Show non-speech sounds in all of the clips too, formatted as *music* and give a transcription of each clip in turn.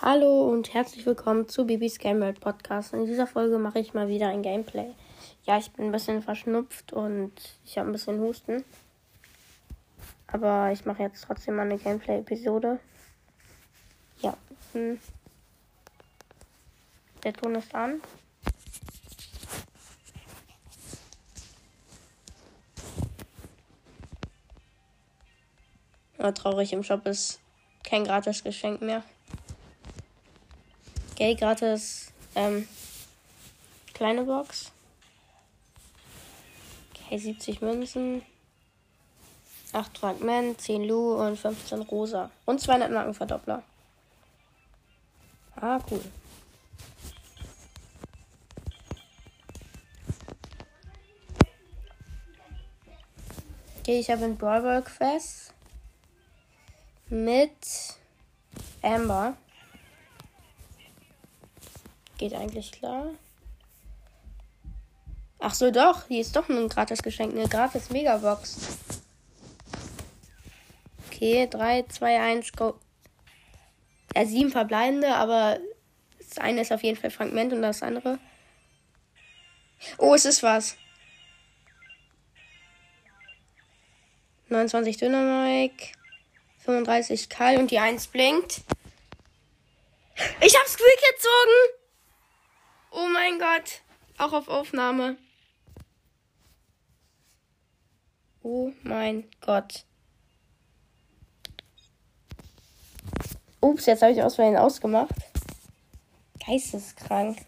Hallo und herzlich willkommen zu Bibis Game World Podcast. In dieser Folge mache ich mal wieder ein Gameplay. Ja, ich bin ein bisschen verschnupft und ich habe ein bisschen Husten. Aber ich mache jetzt trotzdem mal eine Gameplay-Episode. Ja. Hm. Der Ton ist an. Ja, traurig, im Shop ist kein gratis Geschenk mehr. Geld gratis. Ähm, kleine Box. Okay, 70 Münzen. 8 Fragment, 10 Lu und 15 Rosa. Und 200 Markenverdoppler. Ah, cool. Okay, ich habe ein Brawl Quest mit Amber. Geht eigentlich klar. Ach so, doch. Hier ist doch ein gratis Geschenk. Eine gratis Megabox. Okay, 3, 2, 1, go. Ja, sieben verbleibende, aber das eine ist auf jeden Fall Fragment und das andere. Oh, es ist was. 29 Dynamik, 35 Kall und die 1 blinkt. Ich hab's Squeak gezogen! Oh mein Gott. Auch auf Aufnahme. Oh mein Gott. Ups, jetzt habe ich aus Versehen ausgemacht. Geisteskrank.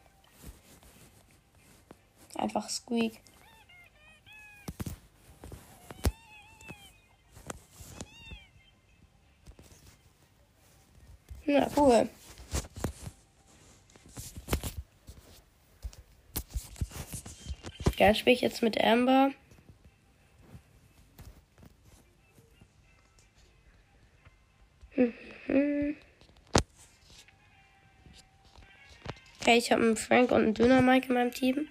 Einfach Squeak. Na, cool. Ja, spiele ich jetzt mit Amber. Okay, ich habe einen Frank und einen Döner-Mike in meinem Team.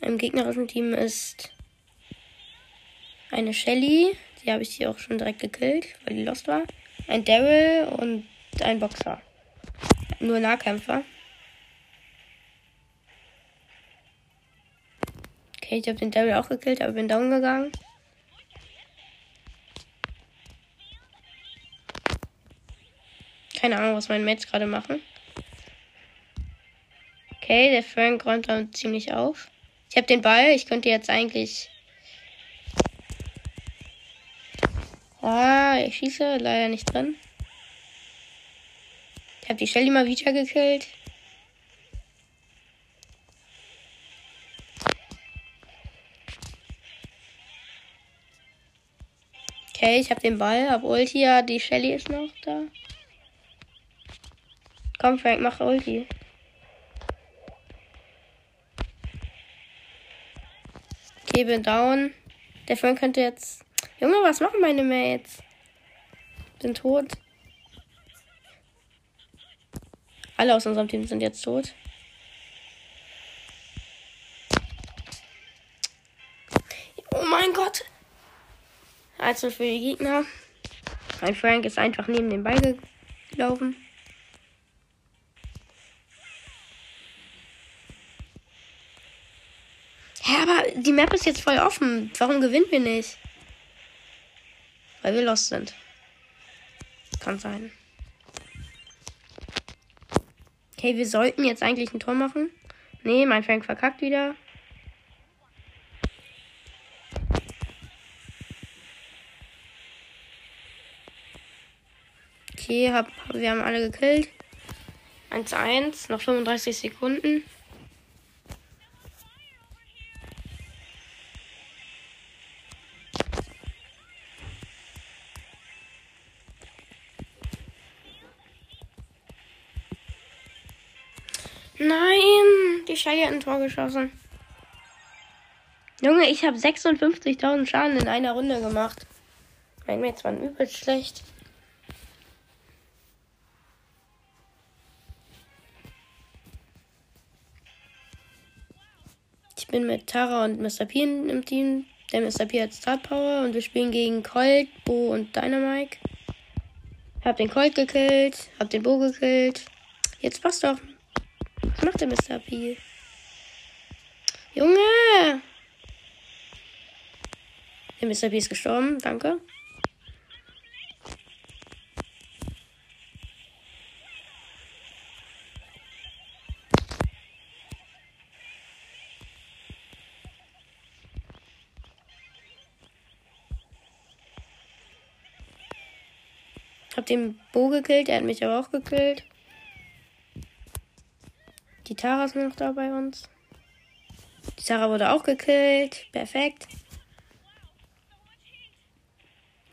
Im gegnerischen Team ist eine Shelly. Die habe ich hier auch schon direkt gekillt, weil die lost war. Ein Daryl und ein Boxer. Nur Nahkämpfer. Okay, ich habe den Devil auch gekillt, aber bin down gegangen. Keine Ahnung, was meine Mates gerade machen. Okay, der Frank räumt dann ziemlich auf. Ich habe den Ball. Ich könnte jetzt eigentlich. Ah, ich schieße. Leider nicht drin. Ich habe die Shelly mal wieder gekillt. Okay, ich habe den Ball, hab Ulti, ja, die Shelly ist noch da. Komm, Frank, mach Ulti. Okay, bin down. Der Frank könnte jetzt. Junge, was machen meine Mates? Sind tot. Alle aus unserem Team sind jetzt tot. 1-0 für die Gegner. Mein Frank ist einfach neben den Ball gelaufen. Hä, ja, aber die Map ist jetzt voll offen. Warum gewinnen wir nicht? Weil wir lost sind. Kann sein. Okay, wir sollten jetzt eigentlich ein Tor machen. Nee, mein Frank verkackt wieder. Okay, hab, wir haben alle gekillt. 1 1, noch 35 Sekunden. Nein, die Shelly hat ein Tor geschossen. Junge, ich habe 56.000 Schaden in einer Runde gemacht. Mein Mates waren übelst schlecht. Bin mit Tara und Mr. P im Team. Der Mr. P hat Star Power und wir spielen gegen Colt, Bo und Dynamike. Hab den Colt gekillt, hab den Bo gekillt. Jetzt passt doch. Was macht der Mr. P? Junge! Der Mr. P ist gestorben, danke. Den Bo gekillt, er hat mich aber auch gekillt. Die Tara ist noch da bei uns. Die Tara wurde auch gekillt. Perfekt.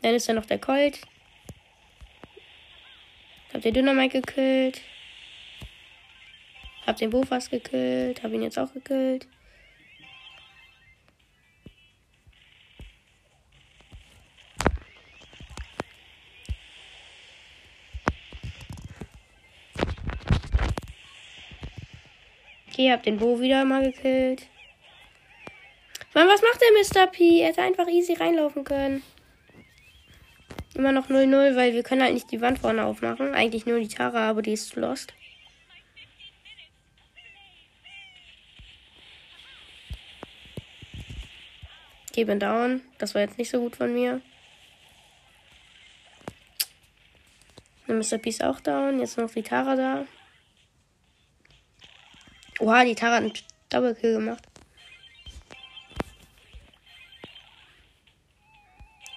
Dann ist da noch der Colt. Hab den Dynamite gekillt. Hab den Bo fast gekillt. Hab ihn jetzt auch gekillt. Okay, hab den Bo wieder mal gekillt. Mann, was macht der Mr. P? Er hätte einfach easy reinlaufen können. Immer noch 0-0, weil wir können halt nicht die Wand vorne aufmachen. Eigentlich nur die Tara, aber die ist lost. Bin down. Das war jetzt nicht so gut von mir. Der Mr. P ist auch down. Jetzt noch die Tara da. Oha, die Tara hat einen Double Kill gemacht.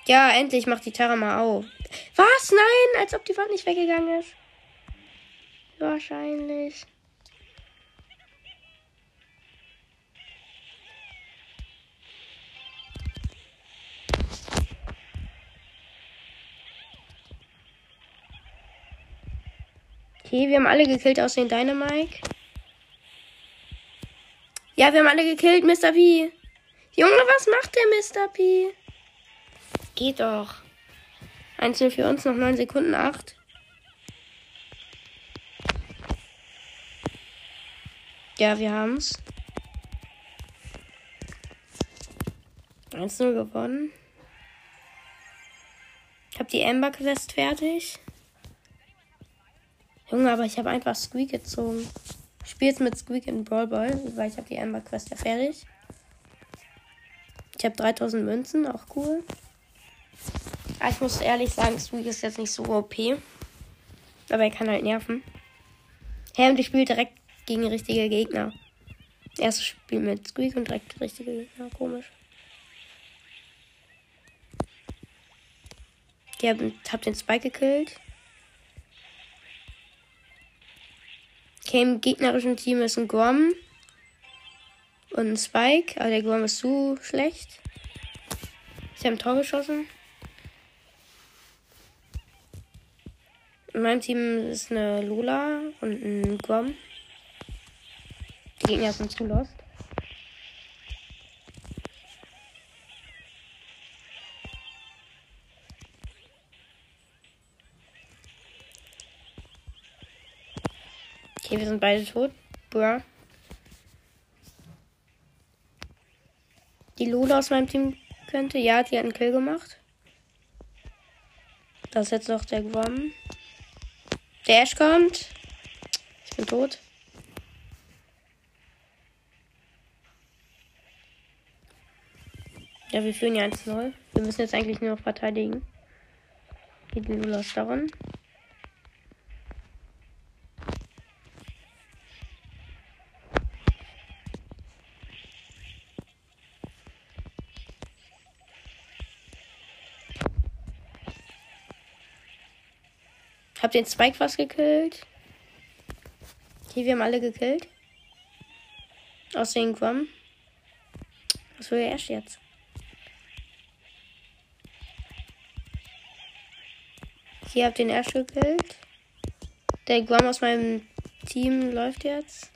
Ja, endlich macht die Tara mal auf. Was? Nein, als ob die Wand nicht weggegangen ist. Wahrscheinlich. Okay, wir haben alle gekillt aus den Dynamike. Ja, wir haben alle gekillt, Mr. P. Junge, was macht der Mr. P? Geht doch. Einzel für uns, noch 9 Sekunden, 8. Ja, wir haben's. 1-0 gewonnen. Ich hab die Amber Quest fertig. Junge, aber ich habe einfach Squeak gezogen. Ich spiele jetzt mit Squeak in Brawl Ball, weil ich habe die Amber Quest ja fertig. Ich habe 3000 Münzen, auch cool. Aber ich muss ehrlich sagen, Squeak ist jetzt nicht so OP. Aber er kann halt nerven. Hä, und ich spiele direkt gegen richtige Gegner. Erstes Spiel mit Squeak und direkt richtige Gegner. Komisch. Ich hab, hab den Spike gekillt. Okay, im gegnerischen Team ist ein Grom und ein Spike, aber der Grom ist zu schlecht. Ich habe ein Tor geschossen. In meinem Team ist eine Lola und ein Grom. Die Gegner sind zu lost. Okay, wir sind beide tot. Bruh. Die Lola aus meinem Team könnte. Ja, die hat einen Kill gemacht. Das ist jetzt noch der Grom. Der Ash kommt. Ich bin tot. Ja, wir führen ja 1-0. Wir müssen jetzt eigentlich nur noch verteidigen. Geht die Lola ist Hab den Spike fast gekillt. Okay, wir haben alle gekillt. Aus den Quam. Was will er erst jetzt? Hier habt den Ash gekillt. Der Guam aus meinem Team läuft jetzt.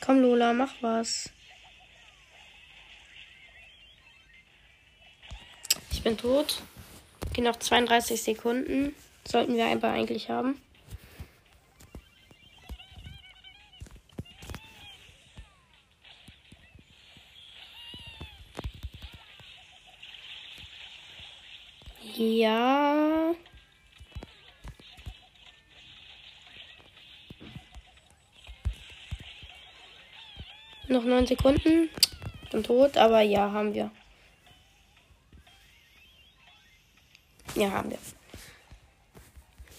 Komm, Lola, mach was. Ich bin tot. Gehen noch 32 Sekunden. Sollten wir einfach eigentlich haben. Ja. Noch neun Sekunden. Bin tot, aber ja, haben wir. Ja, haben wir.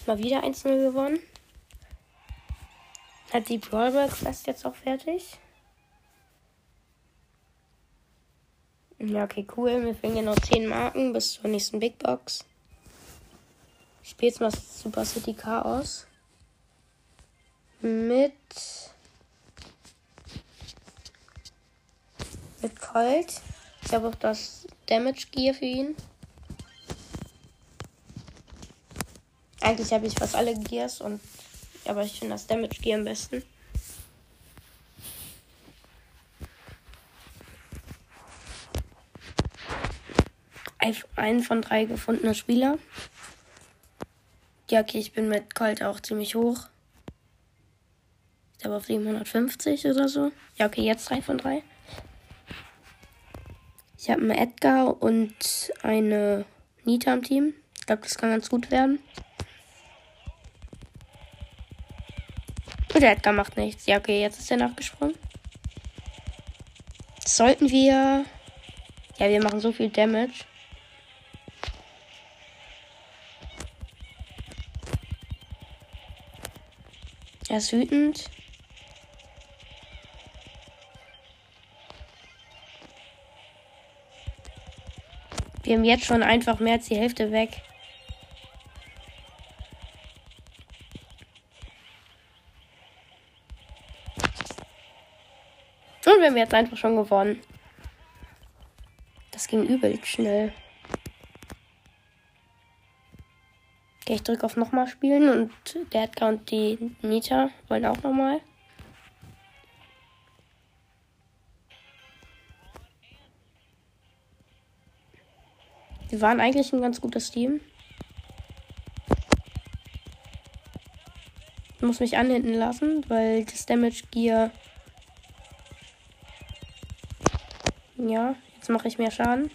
Mal wieder 1-0 gewonnen. Hat die Brawlball Quest jetzt auch fertig? Ja, okay, cool. Wir fehlen ja noch 10 Marken bis zur nächsten Big Box. Ich spiele jetzt mal Super City Chaos. Mit. Mit Colt. Ich habe auch das Damage Gear für ihn. Eigentlich habe ich fast alle Gears und aber ich finde das Damage Gear am besten. Ein von drei gefundene Spieler. Ja, okay, ich bin mit Colt auch ziemlich hoch. Ich glaube auf 750 oder so. Ja, okay, jetzt drei von drei. Ich habe einen Edgar und eine Nita im Team. Ich glaube, das kann ganz gut werden. Und der Edgar macht nichts. Ja, okay, jetzt ist er nachgesprungen. Sollten wir. Ja, wir machen so viel Damage. Er ist wütend. Wir haben jetzt schon einfach mehr als die Hälfte weg. Wir haben jetzt einfach schon gewonnen. Das ging übel schnell. Okay, ich drücke auf nochmal spielen und der Edgar und die Nita wollen auch nochmal. Wir waren eigentlich ein ganz gutes Team. Ich muss mich anhinten lassen, weil das Damage Gear. Ja, jetzt mache ich mehr Schaden.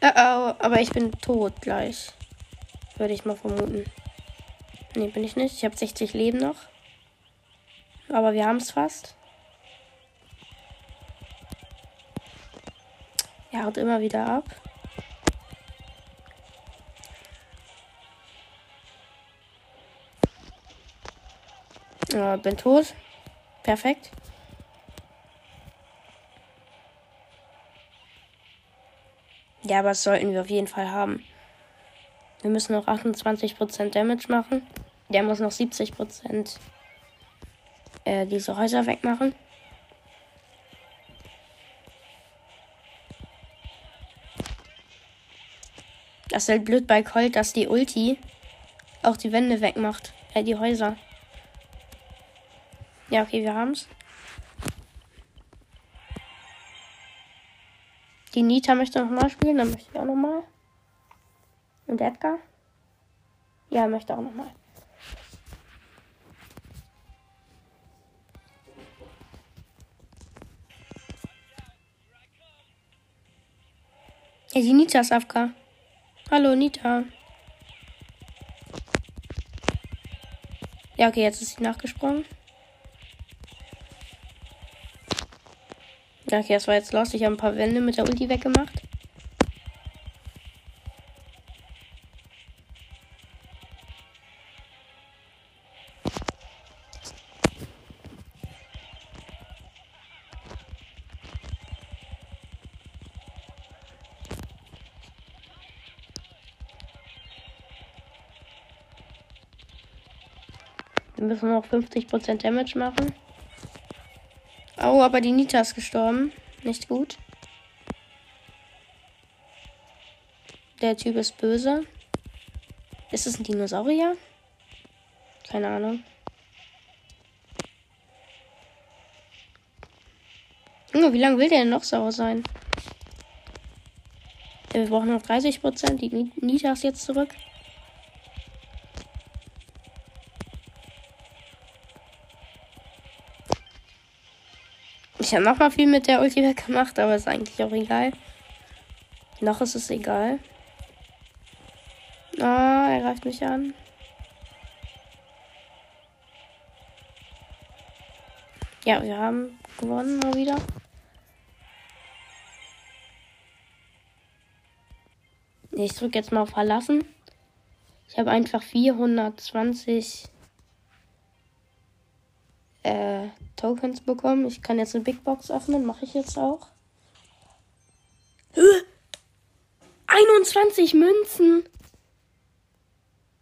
Oh, oh, aber ich bin tot gleich. Würde ich mal vermuten. Ne, bin ich nicht. Ich habe 60 Leben noch. Aber wir haben es fast. Er haut immer wieder ab. Ja, bin tot. Perfekt. Ja, aber das sollten wir auf jeden Fall haben. Wir müssen noch 28% Damage machen. Der muss noch 70% äh, diese Häuser wegmachen. Das ist halt blöd bei Colt, dass die Ulti auch die Wände wegmacht. Äh, die Häuser. Ja, okay, wir haben's. Die Nita möchte nochmal spielen, dann möchte ich auch nochmal. Und Edgar? Ja, möchte auch nochmal. Ja, die Nita ist AFK. Hallo, Nita. Ja, okay, jetzt ist sie nachgesprungen. Okay, das war jetzt los. Ich habe ein paar Wände mit der Ulti weggemacht. Wir müssen noch 50% Damage machen. Oh, aber die Nita ist gestorben. Nicht gut. Der Typ ist böse. Ist es ein Dinosaurier? Keine Ahnung. Junge, wie lange will der denn noch sauer sein? Wir brauchen noch 30%. Die Nita ist jetzt zurück. Ich habe nochmal viel mit der Ulti *laughs* weggemacht, aber ist eigentlich auch egal. Noch ist es egal. Ah, er greift mich an. Ja, wir haben gewonnen mal wieder. Ich drücke jetzt mal auf Verlassen. Ich habe einfach 420 äh, Tokens bekommen. Ich kann jetzt eine Big Box öffnen. Mache ich jetzt auch. 21 Münzen.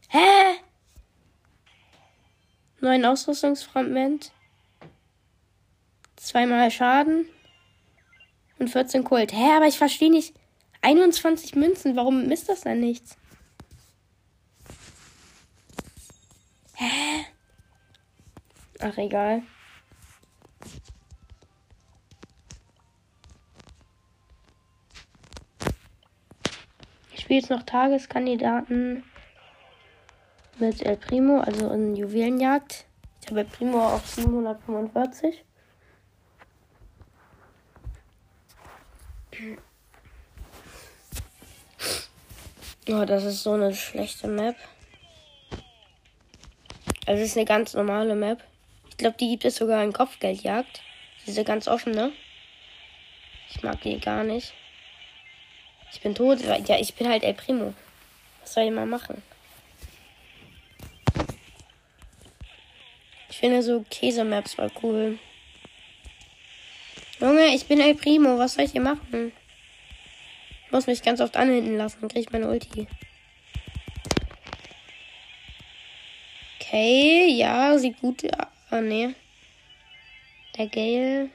Hä? Neun Ausrüstungsfragment. Zweimal Schaden. Und 14 Kult. Hä, aber ich verstehe nicht. 21 Münzen, warum misst das denn nichts? Hä? Ach, egal. Jetzt noch Tageskandidaten mit El Primo, also in Juwelenjagd. Ich habe El Primo auf 745. Oh, das ist so eine schlechte Map. Also es ist eine ganz normale Map. Ich glaube, die gibt es sogar in Kopfgeldjagd. Diese ganz offene. Ich mag die gar nicht. Ich bin tot. Ja, ich bin halt El Primo. Was soll ich mal machen? Ich finde so Käsemaps voll cool. Junge, ich bin El Primo. Was soll ich hier machen? Ich muss mich ganz oft anhinden lassen. Dann kriege ich meine Ulti. Okay, ja, sieht gut. Ah, nee. Der Gale.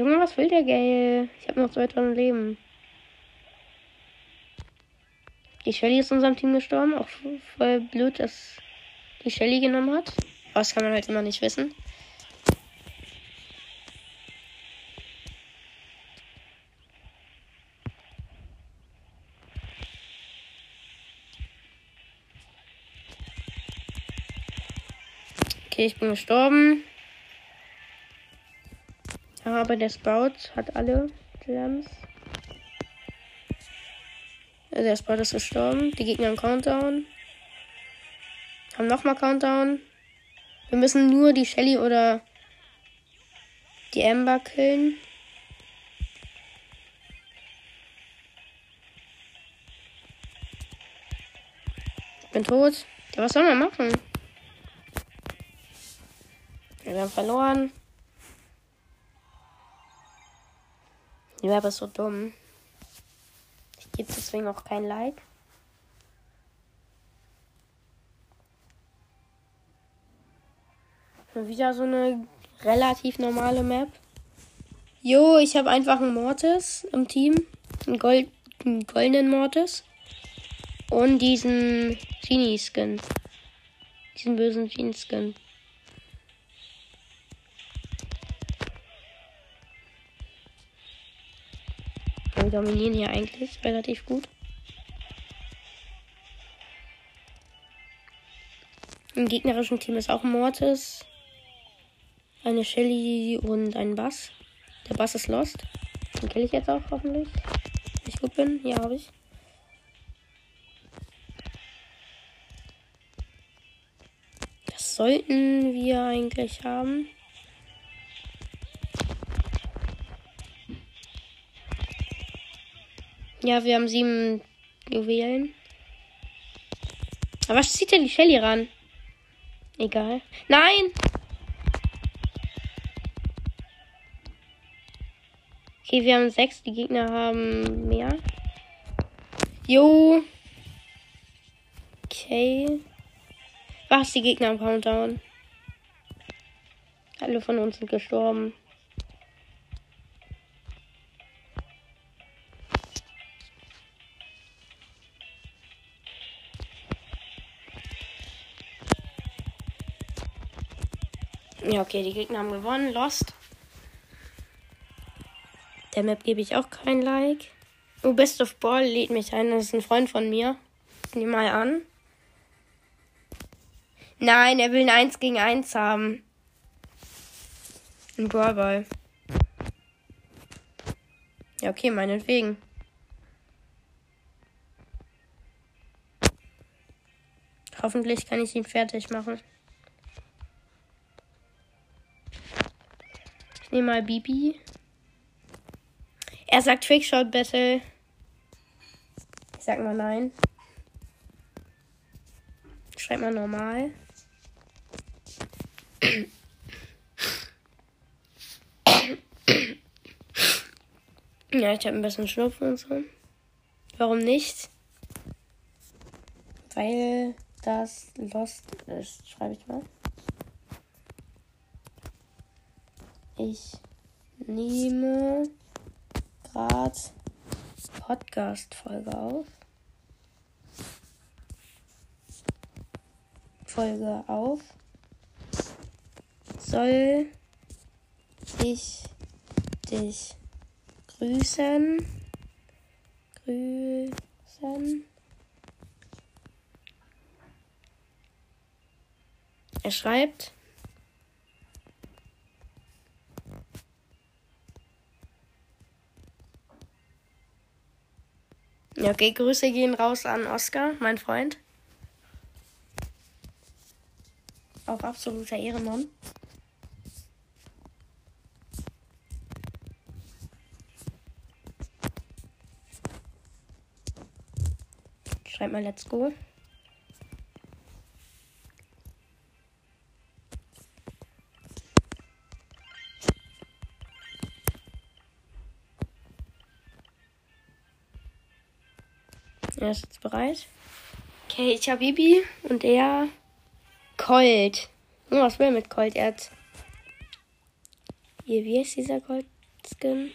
Junge, was will der Gale? Ich habe noch 2000 Leben. Die Shelly ist in unserem Team gestorben. Auch voll blöd, dass die Shelly genommen hat. Aber das kann man halt immer nicht wissen. Okay, ich bin gestorben. Aber der Sprout hat alle Gems. Also der Sprout ist gestorben. Die Gegner haben Countdown. Haben nochmal Countdown. Wir müssen nur die Shelly oder die Amber killen. Ich bin tot. Ja, was soll man machen? Wir haben verloren. Die Map ist so dumm. Ich gebe deswegen auch kein Like. Wieder so eine relativ normale Map. Jo, ich habe einfach einen Mortis im Team. Einen, Gold, einen goldenen Mortis. Und diesen Genie-Skin. Diesen bösen Genie-Skin. Wir dominieren hier eigentlich relativ gut. Im gegnerischen Team ist auch Mortis eine Shelly und ein Bass. Der Bass ist lost. Den kill ich jetzt auch hoffentlich. Wenn ich gut bin. Ja, habe ich. Das sollten wir eigentlich haben. Ja, wir haben sieben Juwelen. Aber was zieht denn die Shelly ran? Egal. Nein! Okay, wir haben sechs, die Gegner haben mehr. Jo. Okay. Was, die Gegner am Countdown? Alle von uns sind gestorben. Okay, die Gegner haben gewonnen. Lost. Der Map gebe ich auch kein Like. Oh, Best of Ball lädt mich ein. Das ist ein Freund von mir. Nimm mal an. Nein, er will ein 1 gegen 1 haben. Ein Brawlball. Ja, okay, meinetwegen. Hoffentlich kann ich ihn fertig machen. Nehme mal Bibi. Er sagt Trickshot Battle. Ich sag mal nein. Schreib mal normal. Ja, ich habe ein bisschen Schnupfen und so. Warum nicht? Weil das Lost ist. Schreibe ich mal. Ich nehme gerade Podcast-Folge auf. Folge auf. Soll ich dich grüßen? Grüßen. Er schreibt. Ja, okay, Grüße gehen raus an Oscar, mein Freund. Auch absoluter Ehrenmann. Schreib mal Let's Go. Er ist jetzt bereit. Okay, ich habe Bibi und er Colt. Nur was will er mit Colt? Hat. Hier, wie ist dieser Colt-Skin?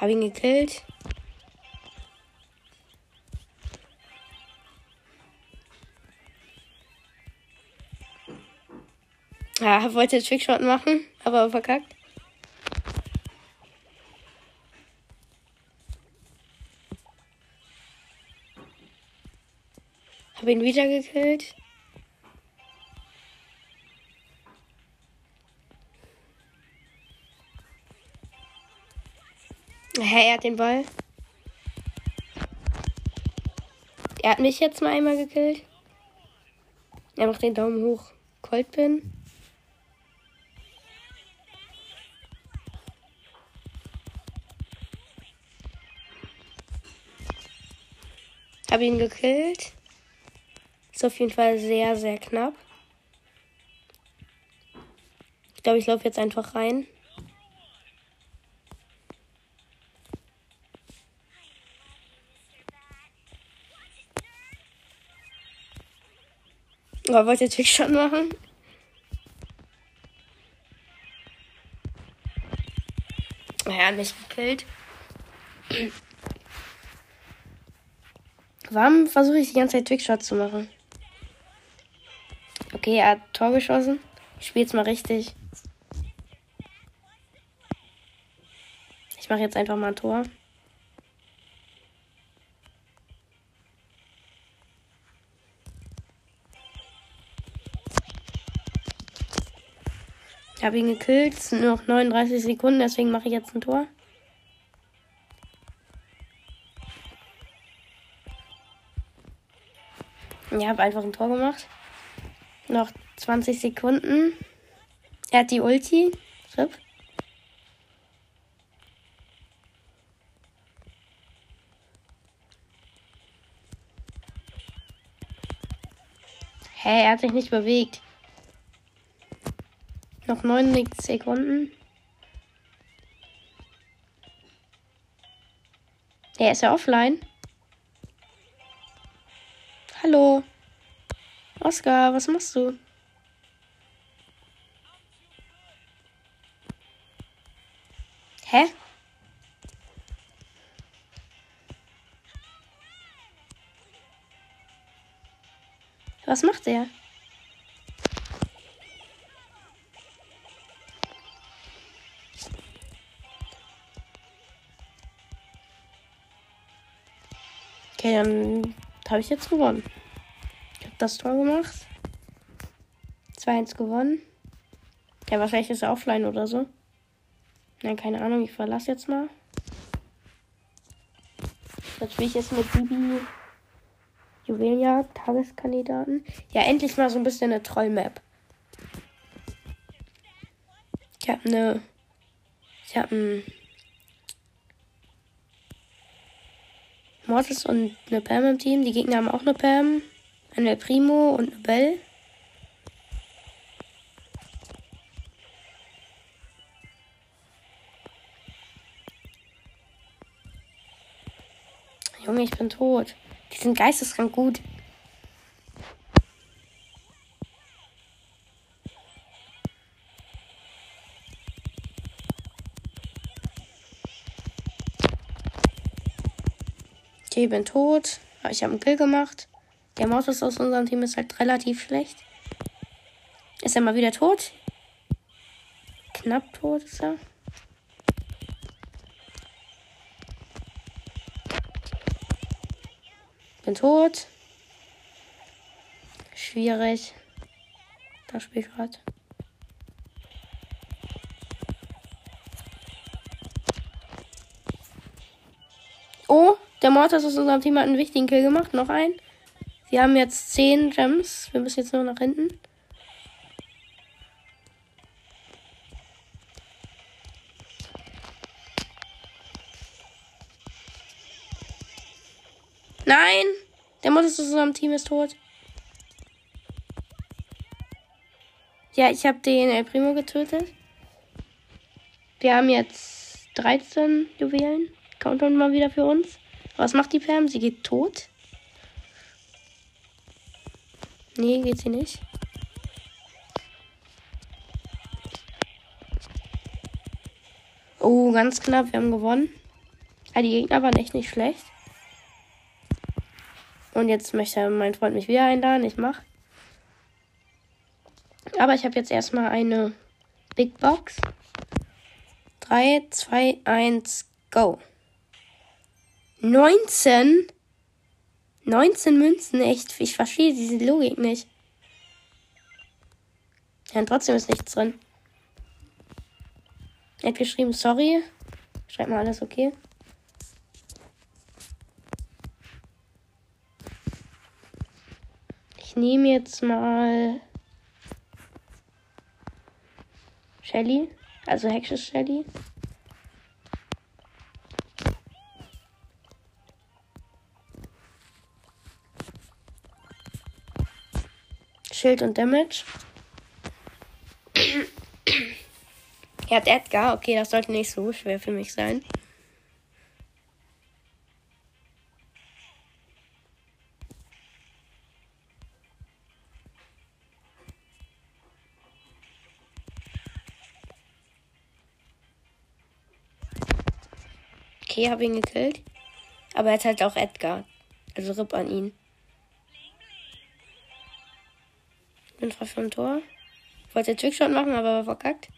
Hab ihn gekillt. Ja, wollte Trickshot machen, aber verkackt. Hab ihn wieder gekillt. Hä, er hat den Ball. Er hat mich jetzt mal einmal gekillt. Er macht den Daumen hoch. Colt bin. Hab ihn gekillt. Ist auf jeden Fall sehr, sehr knapp. Ich glaube, ich laufe jetzt einfach rein. Oh, wollt ihr Trickshot machen? Hat mich gekillt. Warum versuche ich die ganze Zeit Trickshots zu machen? Okay, er hat Tor geschossen. Ich spiele jetzt mal richtig. Ich mache jetzt einfach mal ein Tor. Ich habe ihn gekillt. Es sind nur noch 39 Sekunden, deswegen mache ich jetzt ein Tor. Ich habe einfach ein Tor gemacht. Noch 20 Sekunden. Er hat die Ulti. Rip. Hä, er hat sich nicht bewegt. Noch 9 Sekunden. Er ist ja offline. Hallo. Oskar, was machst du? Hä? Was macht er? Okay, dann habe ich jetzt gewonnen. Ich habe das Tor gemacht. 2-1 gewonnen. Ja, wahrscheinlich ist er offline oder so. Nein, keine Ahnung, ich verlasse jetzt mal. Jetzt spiele ich jetzt mit Bibi Juwelia, Tageskandidaten. Ja, endlich mal so ein bisschen eine Trollmap. Ich habe eine. Ich habe ein. Mortis und eine Pam im Team. Die Gegner haben auch eine Pam, eine Primo und eine Belle. Junge, ich bin tot. Die sind geisteskrank gut. Okay, bin tot. Ich habe einen Kill gemacht. Der Mortis aus unserem Team ist halt relativ schlecht. Ist er mal wieder tot? Knapp tot ist er. Bin tot. Schwierig. Das Spiel gerade. Oh, der Mortis aus unserem Team hat einen wichtigen Kill gemacht. Noch ein. Wir haben jetzt 10 Gems. Wir müssen jetzt nur nach hinten. Nein! Der Modus aus unserem Team ist tot. Ja, ich habe den El Primo getötet. Wir haben jetzt 13 Juwelen. Countdown mal wieder für uns. Was macht die Pam? Sie geht tot. Nee, geht sie nicht. Oh, ganz knapp. Wir haben gewonnen. Ja, die Gegner waren echt nicht schlecht. Und jetzt möchte mein Freund mich wieder einladen. Ich mach. Aber ich habe jetzt erstmal eine Big Box. 3, 2, 1, go. 19? 19 Münzen, echt. Ich verstehe diese Logik nicht. Ja, und trotzdem ist nichts drin. Er hat geschrieben, sorry. Schreibt mal alles okay. nehme jetzt mal Shelly, also Hexes Shelly. Schild und Damage. er hat Edgar. Okay, das sollte nicht so schwer für mich sein. okay, habe ihn gekillt. Aber er hat halt auch Edgar. Also RIP an ihn. Bin frei vom Tor. Wollte Trickshot machen, aber war verkackt.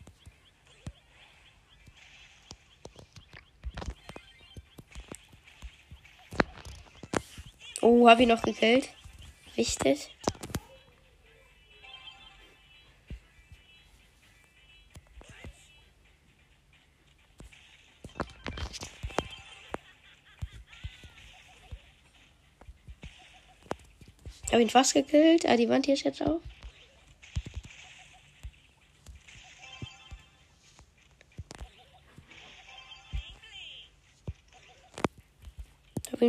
Oh, habe ich noch gekillt. Wichtig. Habe ihn fast gekillt. Ah, die Wand hier ist jetzt auf.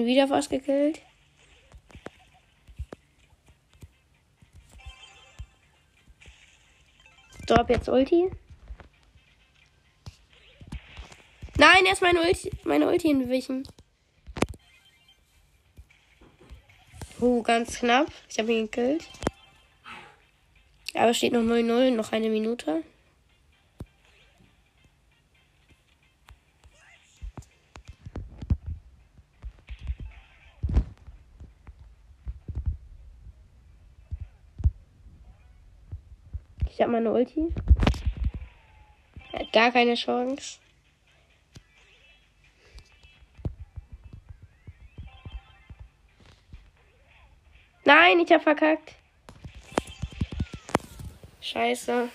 Ihn wieder fast gekillt. So, ab jetzt Ulti. Nein, er ist meine Ulti, meine Ulti entwichen. Uh, ganz knapp. Ich habe ihn gekillt. Aber steht noch 0-0, noch eine Minute. Ich habe meine Ulti. Hat gar keine Chance. Nein, ich hab verkackt. Scheiße.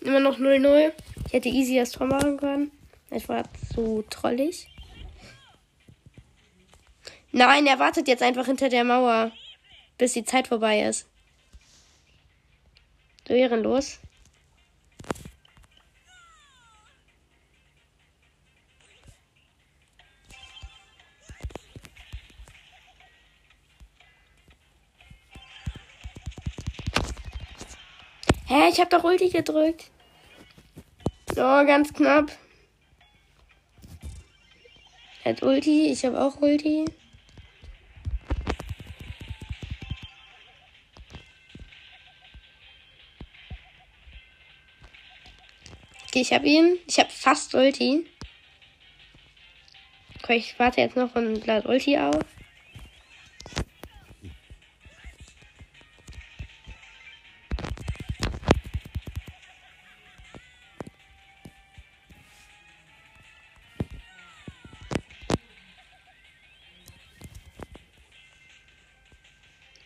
Immer noch 0-0. Ich hätte easy das Tor machen können. Ich war zu trollig. Nein, er wartet jetzt einfach hinter der Mauer, bis die Zeit vorbei ist. Ehrenlos. Hä, ich hab doch Ulti gedrückt. So, ganz knapp. Er hat Ulti, ich habe auch Ulti. Okay, ich habe ihn. Ich habe fast Ulti. Okay, ich warte jetzt noch und lade Ulti auf.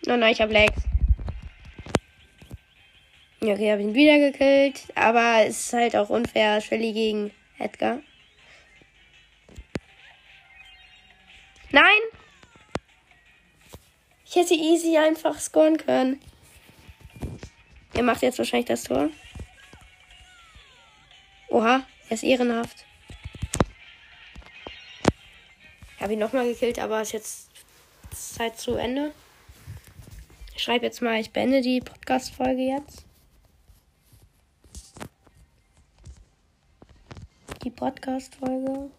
Oh nein, ich hab Legs. Okay, habe ihn wieder gekillt. Aber es ist halt auch unfair. Shelly gegen Edgar. Nein! Ich hätte easy einfach scoren können. Er macht jetzt wahrscheinlich das Tor. Oha, er ist ehrenhaft. Ich habe ihn nochmal gekillt, aber ist jetzt Zeit zu Ende. Ich schreibe jetzt mal, ich beende die Podcast-Folge jetzt. Die Podcast-Folge.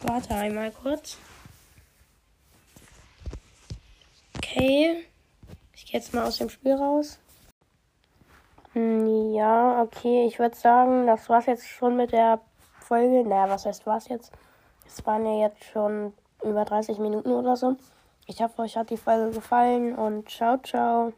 Warte einmal kurz. Okay. Ich gehe jetzt mal aus dem Spiel raus. Hm, ja, okay. Ich würde sagen, das war's jetzt schon mit der Folge. Naja, was heißt was jetzt? Es waren ja jetzt schon über 30 Minuten oder so. Ich hoffe, euch hat die Folge gefallen und ciao, ciao.